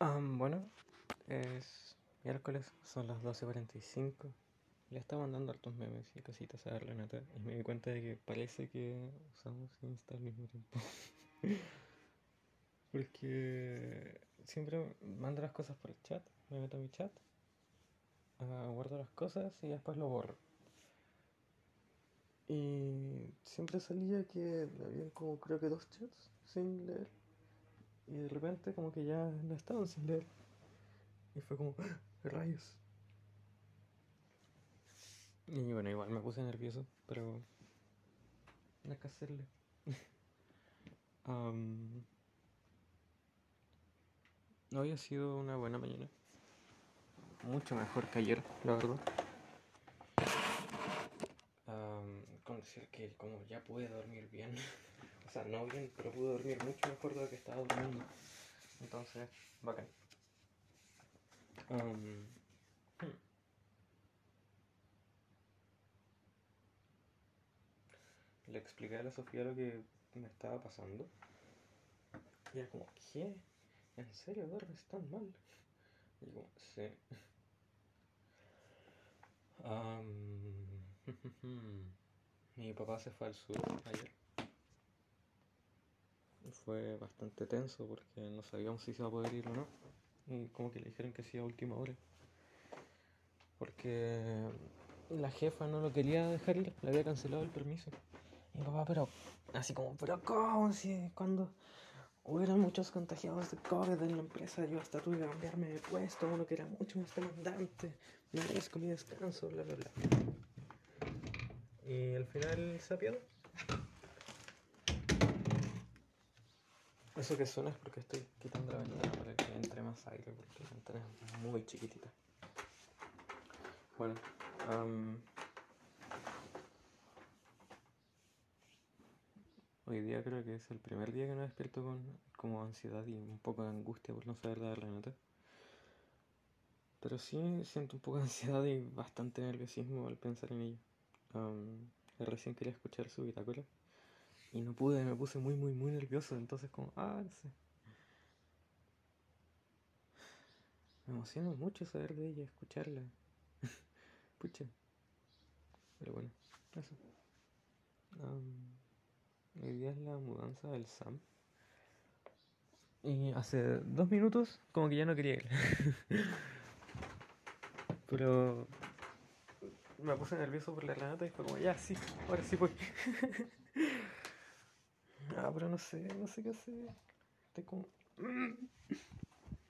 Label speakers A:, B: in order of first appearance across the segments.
A: Um, bueno, es miércoles, son las 12.45. Le estaba mandando hartos memes y cositas a Renata y me di cuenta de que parece que usamos Insta al mismo tiempo. Porque siempre mando las cosas por el chat, me meto a mi chat, uh, guardo las cosas y después lo borro. Y siempre salía que había como creo que dos chats sin leer. Y de repente como que ya no estaban sin leer. Y fue como, ¡Ah! rayos. Y bueno, igual me puse nervioso, pero hay que hacerle. hoy ha sido una buena mañana. Mucho mejor que ayer, la verdad. Con decir que como ya pude dormir bien. O sea, no bien, pero pude dormir mucho mejor de lo que estaba durmiendo. Entonces, bacán. Um, Le expliqué a la Sofía lo que me estaba pasando. Y era como, ¿qué? ¿En serio duermes tan mal? Y como, sí. Um, mi papá se fue al sur ayer. Fue bastante tenso porque no sabíamos si se iba a poder ir o no. Y como que le dijeron que sí a última hora. Porque la jefa no lo quería dejar ir, le había cancelado el permiso. Mi papá, pero así como, pero ¿cómo? Si cuando hubieran muchos contagiados de COVID en la empresa, yo hasta tuve que cambiarme de puesto, uno que era mucho más demandante, me merezco mi descanso, bla, bla, bla. Y al final se apiadó. Eso que suena es porque estoy quitando la ventana para que entre más aire, porque la ventana es muy chiquitita. Bueno, hoy día creo que es el primer día que me despierto con como ansiedad y un poco de angustia por no saber la Renata. Pero sí siento un poco de ansiedad y bastante nerviosismo al pensar en ella. Um, recién quería escuchar su bitácora y no pude, me puse muy, muy, muy nervioso. Entonces, como, ah. Me emociona mucho saber de ella, escucharla. Pucha. Pero bueno, eso. Hoy día es la mudanza del Sam. Y hace dos minutos, como que ya no quería ir. Pero me puse nervioso por la granata y fue como, ya, sí, ahora sí voy. ah, pero no sé, no sé qué hacer. Estoy como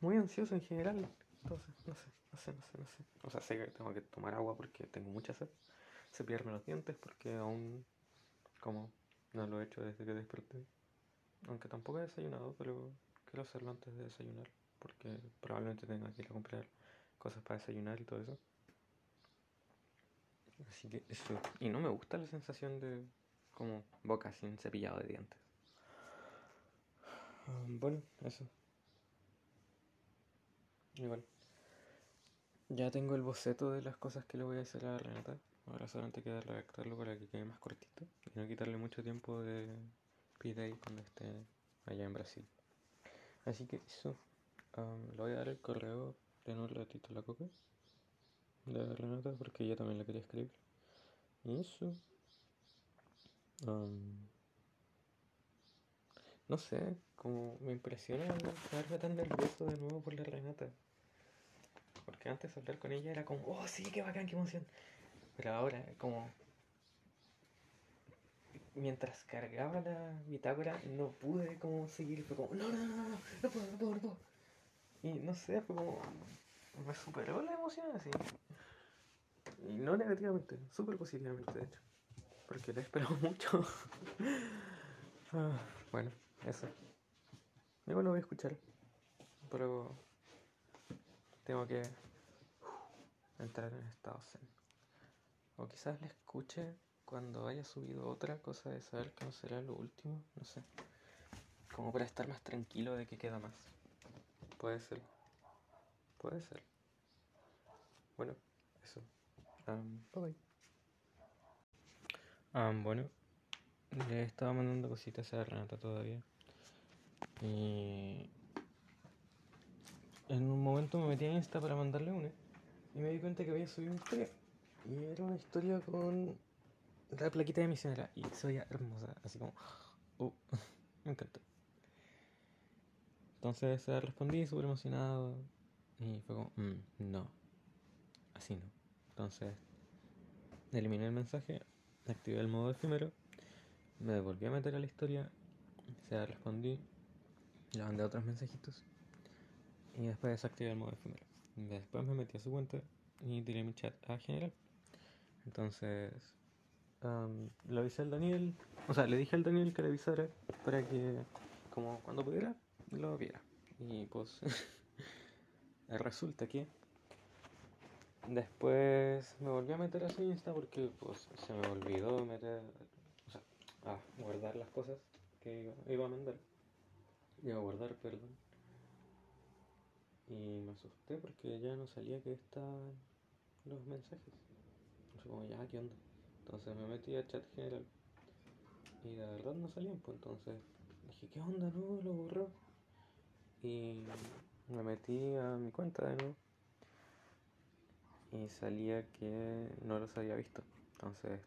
A: muy ansioso en general. Entonces, no sé, no sé, no sé, no sé. O sea, sé que tengo que tomar agua porque tengo mucha sed. Cepillarme los dientes porque aún, como, no lo he hecho desde que desperté. Aunque tampoco he desayunado, pero quiero hacerlo antes de desayunar. Porque probablemente tenga que ir comprar cosas para desayunar y todo eso. Así que eso. Y no me gusta la sensación de como boca sin cepillado de dientes. Um, bueno, eso. Igual. Ya tengo el boceto de las cosas que le voy a hacer a Renata. Ahora solamente queda redactarlo para que quede más cortito y no quitarle mucho tiempo de pide cuando esté allá en Brasil. Así que eso. Um, le voy a dar el correo de un ratito la coca de Renata porque ella también la quería escribir. Y eso. No sé, como me impresiona verme tan nervioso de nuevo por la Renata. Porque antes hablar con ella era como, oh sí, qué bacán, qué emoción. Pero ahora, como. Mientras cargaba la bitácora, no pude como seguir. Fue como, no, no, no, no, no, no puedo, no puedo, no puedo. Y no sé, fue como. Me superó la emoción así. Y no negativamente, súper positivamente, de hecho. Porque la he mucho. ah, bueno, eso. Igual lo voy a escuchar. Pero tengo que entrar en estado zen. O quizás la escuche cuando haya subido otra cosa de saber que no será lo último. No sé. Como para estar más tranquilo de que queda más. Puede ser. Puede ser. Bueno, eso. Um, bye bye. Um, bueno, le estaba mandando cositas a Renata todavía. Y en un momento me metí a Insta para mandarle una y me di cuenta que había subido una historia. Y era una historia con la plaquita de misionera y se veía hermosa, así como, uh, me encantó. Entonces respondí súper emocionado y fue como, mm, no, así no. Entonces eliminé el mensaje, activé el modo efímero, me devolví a meter a la historia, se respondí, le mandé otros mensajitos y después desactivé el modo efímero. Después me metí a su cuenta y tiré mi chat a general. Entonces um, le avisé al Daniel, o sea, le dije al Daniel que le avisara para que, como cuando pudiera, lo viera. Y pues resulta que después me volví a meter a su Insta porque pues se me olvidó meter, o sea, a guardar las cosas que iba a mandar. Iba a guardar, perdón. Y me asusté porque ya no salía que estaban los mensajes. Sé como, ya, ¿qué onda? Entonces me metí a chat general. Y de verdad no salían, pues entonces dije, ¿qué onda? No, lo borró. Y me metí a mi cuenta de nuevo. Y salía que no los había visto. Entonces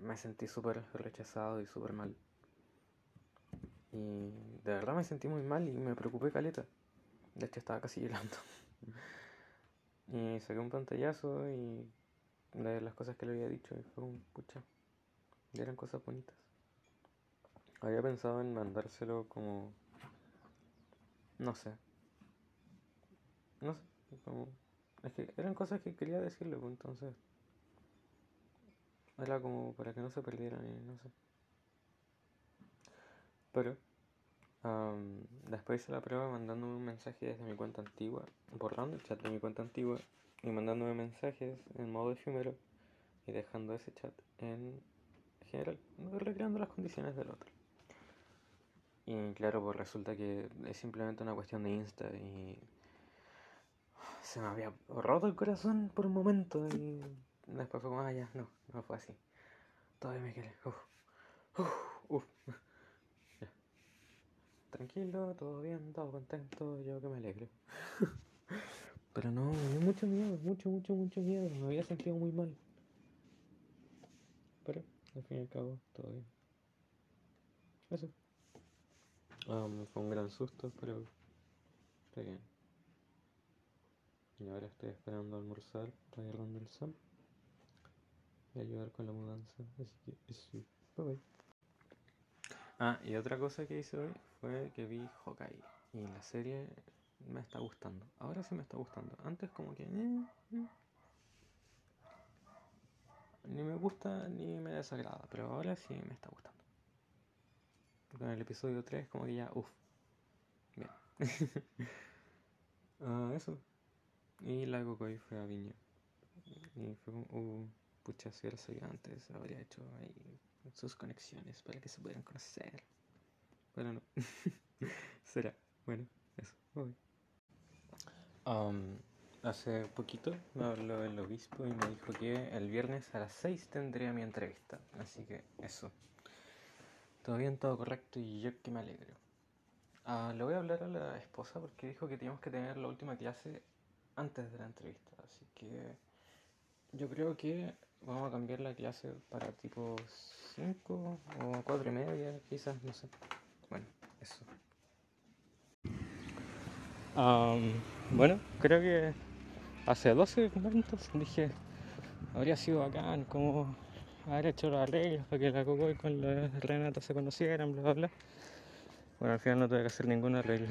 A: me sentí súper rechazado y súper mal. Y de verdad me sentí muy mal y me preocupé caleta. De hecho estaba casi llorando. y saqué un pantallazo y de las cosas que le había dicho y fue un pucha. Y eran cosas bonitas. Había pensado en mandárselo como... No sé. No sé. Como... Es que eran cosas que quería decirle, entonces... Era como para que no se perdieran y no sé. Pero después hice la prueba mandándome un mensaje desde mi cuenta antigua, borrando el chat de mi cuenta antigua y mandándome mensajes en modo efímero y dejando ese chat en general, recreando las condiciones del otro. Y claro, pues resulta que es simplemente una cuestión de Insta y se me había roto el corazón por un momento y después fue como, ah, ya, no, no fue así. Todavía me quiere. Uf, Tranquilo, todo bien, todo contento, yo que me alegro. Pero no, me dio mucho miedo, mucho, mucho, mucho miedo. Me había sentido muy mal. Pero, al fin y al cabo, todo bien. Eso. Um, fue un gran susto, pero está bien. Y ahora estoy esperando almorzar para ir el Sam y ayudar con la mudanza. Así que eso. Bye bye. Ah, y otra cosa que hice hoy fue que vi Hawkeye. Y la serie me está gustando. Ahora sí me está gustando. Antes como que... Eh, eh. Ni me gusta ni me desagrada. Pero ahora sí me está gustando. Con el episodio 3 como que ya... Uff. Bien. ah, eso. Y la Cocoy fue a Viña. Y fue como... Uh, pucha, si antes, habría hecho ahí sus conexiones para que se pudieran conocer. Bueno, no. Será. Bueno, eso. Um, hace poquito me habló el obispo y me dijo que el viernes a las 6 tendría mi entrevista. Así que eso. Todo bien, todo correcto y yo que me alegro. Uh, le voy a hablar a la esposa porque dijo que teníamos que tener la última clase antes de la entrevista. Así que yo creo que vamos a cambiar la clase para tipo 5 o 4 y media, quizás, no sé. Bueno, eso. bueno, creo que hace 12 minutos dije, habría sido bacán como haber hecho los arreglos para que la Coco y con la Renata se conocieran, bla, bla, bla. Bueno, al final no tuve que hacer ningún arreglo.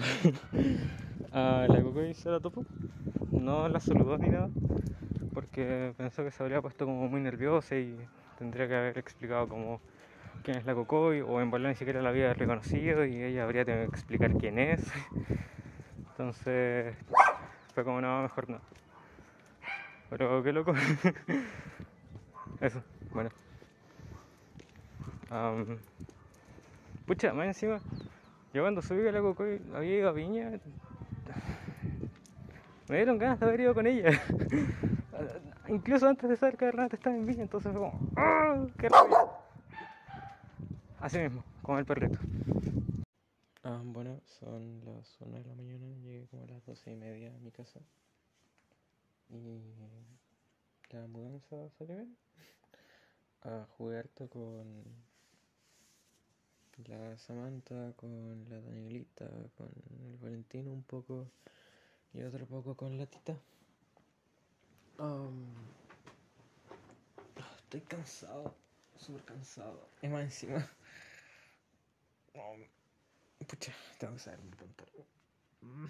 A: la Coco se la topó, no la saludó ni nada, porque pensó que se habría puesto como muy nerviosa y tendría que haber explicado como quién es la Cocoy, o en verdad ni siquiera la había reconocido y ella habría tenido que explicar quién es. Entonces fue como, no, mejor no. Pero qué loco. Eso, bueno. pucha, más encima, yo cuando subí a la Cocoy había ido a Viña. Me dieron ganas de haber ido con ella. Incluso antes de saber que Renata estaba en Viña, entonces fue como, ¡oh, ¡Qué! Así mismo, con el perrito. Ah, bueno, son las 1 de la mañana, llegué como a las 12 y media a mi casa. Y la mudanza salió bien. A jugar con la Samantha, con la Danielita, con el Valentino un poco y otro poco con la Tita. Um, estoy cansado, súper cansado. Y más encima. Um, pucha, tengo que saber mi pantalón. Mm. Me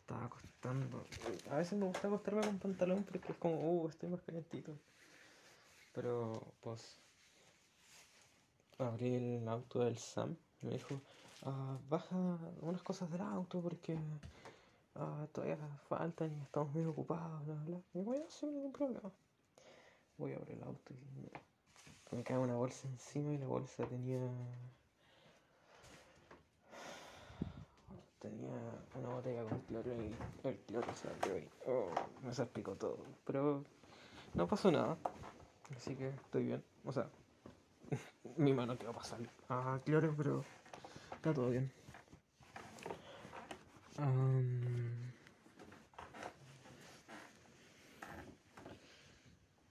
A: estaba acostando. A veces me gusta acostarme con pantalón porque es como, uh, estoy más calentito. Pero, pues, abrí el auto del Sam y me dijo, ah, baja unas cosas del auto porque ah, todavía faltan y estamos muy ocupados, bla, bla. Y voy a hacer ningún problema. Voy a abrir el auto y me cae una bolsa encima y la bolsa tenía tenía una botella con cloro y el cloro salió y oh, me salpicó todo. Pero no pasó nada, así que estoy bien. O sea, mi mano quedó pasar a cloro, pero está todo bien.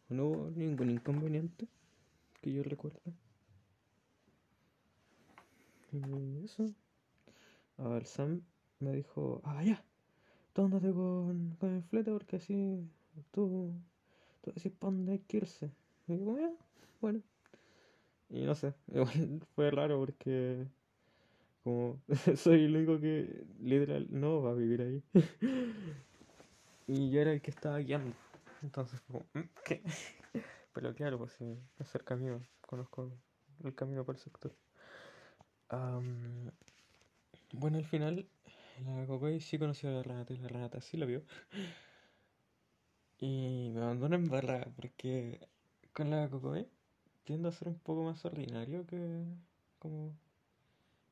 A: No hubo ningún inconveniente que yo recuerde. Y eso. A ver, Sam me dijo, ah, ya, tú andate con, con el flete porque así tú, tú decís para dónde hay que irse. Y digo, ya, bueno. Y no sé, igual fue raro porque como soy el único que literal no va a vivir ahí. y yo era el que estaba guiando. Entonces, como, mm. Pero claro, pues sí, acerca mío, conozco el camino por el sector. Bueno, al final, la Cocoy sí conoció a la Renata y la Renata sí la vio. Y me abandonó en barra porque con la Cocoy tiendo a ser un poco más ordinario que como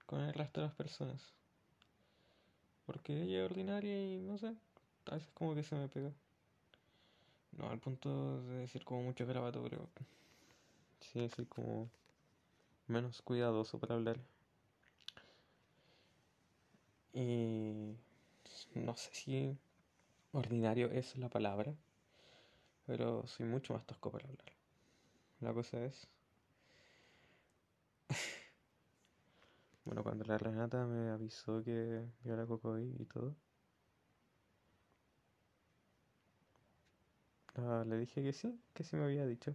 A: con el resto de las personas. Porque ella es ordinaria y no sé, a veces como que se me pega. No al punto de decir como mucho grabato, pero sí decir como menos cuidadoso para hablar. Y no sé si ordinario es la palabra, pero soy mucho más tosco para hablar. La cosa es... bueno, cuando la Renata me avisó que vio la Cocoy y todo, ah, le dije que sí, que sí me había dicho.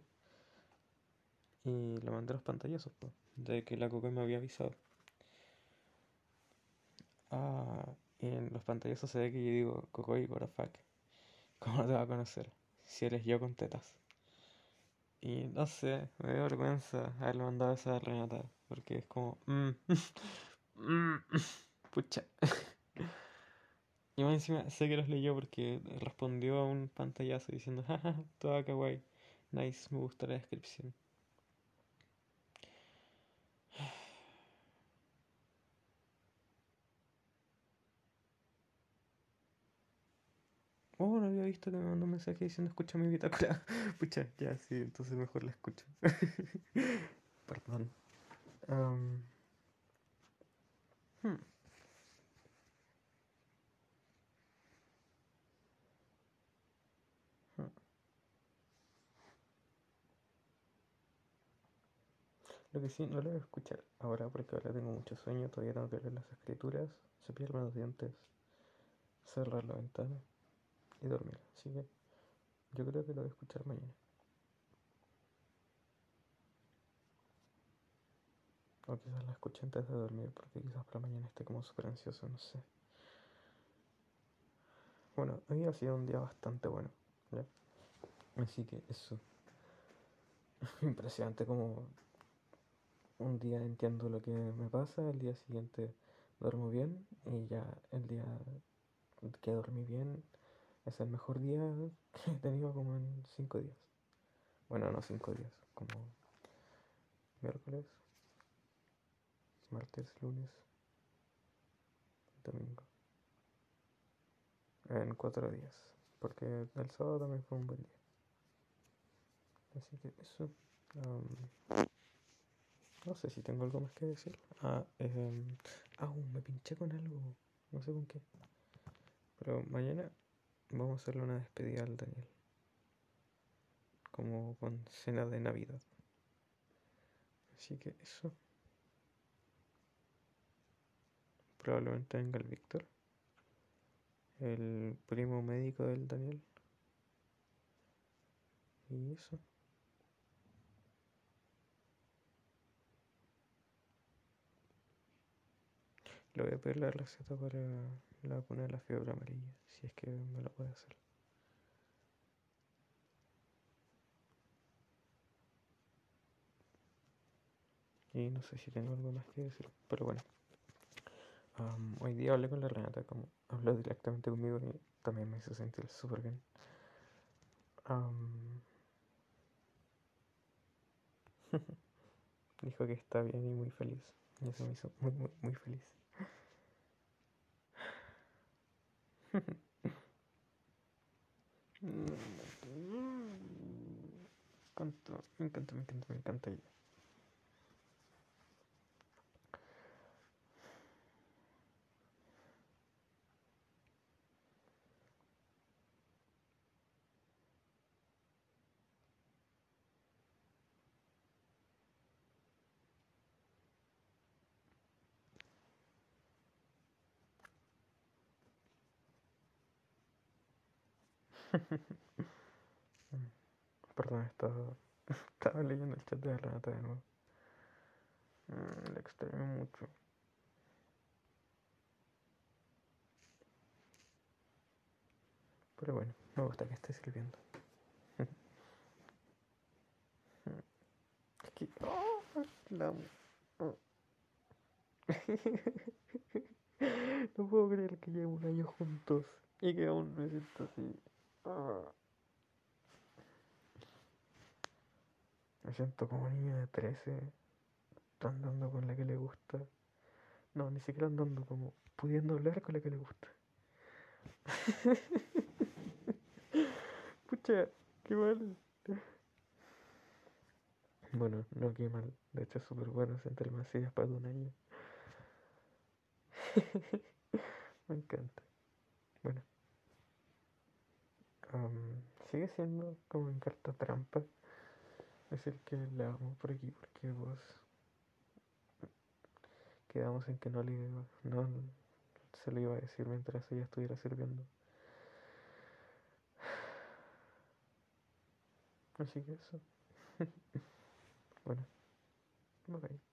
A: Y le mandé los pantallazos, de que la Cocoy me había avisado. Ah, en los pantallazos se ve que yo digo, Cocoy, what the fuck. ¿Cómo te va a conocer? Si eres yo con tetas. Y no sé, me dio vergüenza haberle mandado esa a Renata. Porque es como, mmm, mmm, pucha. y más encima sé que los leyó porque respondió a un pantallazo diciendo, jaja, toda kawaii. Nice, me gusta la descripción. Oh, no había visto que me mandó un mensaje diciendo escucha mi bitácora. Pucha, ya, sí, entonces mejor la escucho. Perdón. Hmm. Hmm. Lo que sí, no lo voy a escuchar ahora porque ahora tengo mucho sueño, todavía tengo que leer las escrituras, cepillarme los dientes, cerrar la ventana y dormir. Así que yo creo que lo voy a escuchar mañana. O quizás la escuche antes de dormir porque quizás para mañana esté como súper ansioso, no sé. Bueno, hoy ha sido un día bastante bueno. ¿ya? Así que eso. Impresionante como un día entiendo lo que me pasa, el día siguiente duermo bien y ya el día que dormí bien es el mejor día que he tenido como en cinco días. Bueno, no cinco días, como miércoles, martes, lunes, domingo. En cuatro días, porque el sábado también fue un buen día. Así que eso. no sé si tengo algo más que decir. Ah, eh, me pinché con algo. No sé con qué. Pero mañana vamos a hacerle una despedida al Daniel. Como con cena de Navidad. Así que eso. Probablemente venga el Víctor. El primo médico del Daniel. Y eso. Le voy a pedir la receta para la vacuna de la fiebre amarilla, si es que me lo puede hacer. Y no sé si tengo algo más que decir, pero bueno. hoy día hablé con la Renata, como habló directamente conmigo y también me hizo sentir súper bien. dijo que está bien y muy feliz. Y eso me hizo muy, muy, muy feliz. me encanta, me encanta, me encanta, me encanta ella. Perdón, estaba, estaba leyendo el chat de Renata de nuevo. Mm, la extraño mucho. Pero bueno, me gusta que esté sirviendo. Es que. ¡Oh! La amo. No puedo creer que llevemos un año juntos y que aún me siento así. Me siento como niño de 13, andando con la que le gusta. No, ni siquiera andando, como pudiendo hablar con la que le gusta. Pucha, qué mal. Bueno, no qué mal. De hecho es súper bueno sentarme así después de un año. Me encanta. Bueno sigue siendo como en carta trampa decir que le amo por aquí porque vos quedamos en que no le no se lo iba a decir mientras ella estuviera sirviendo. Así que eso. Bueno Parece.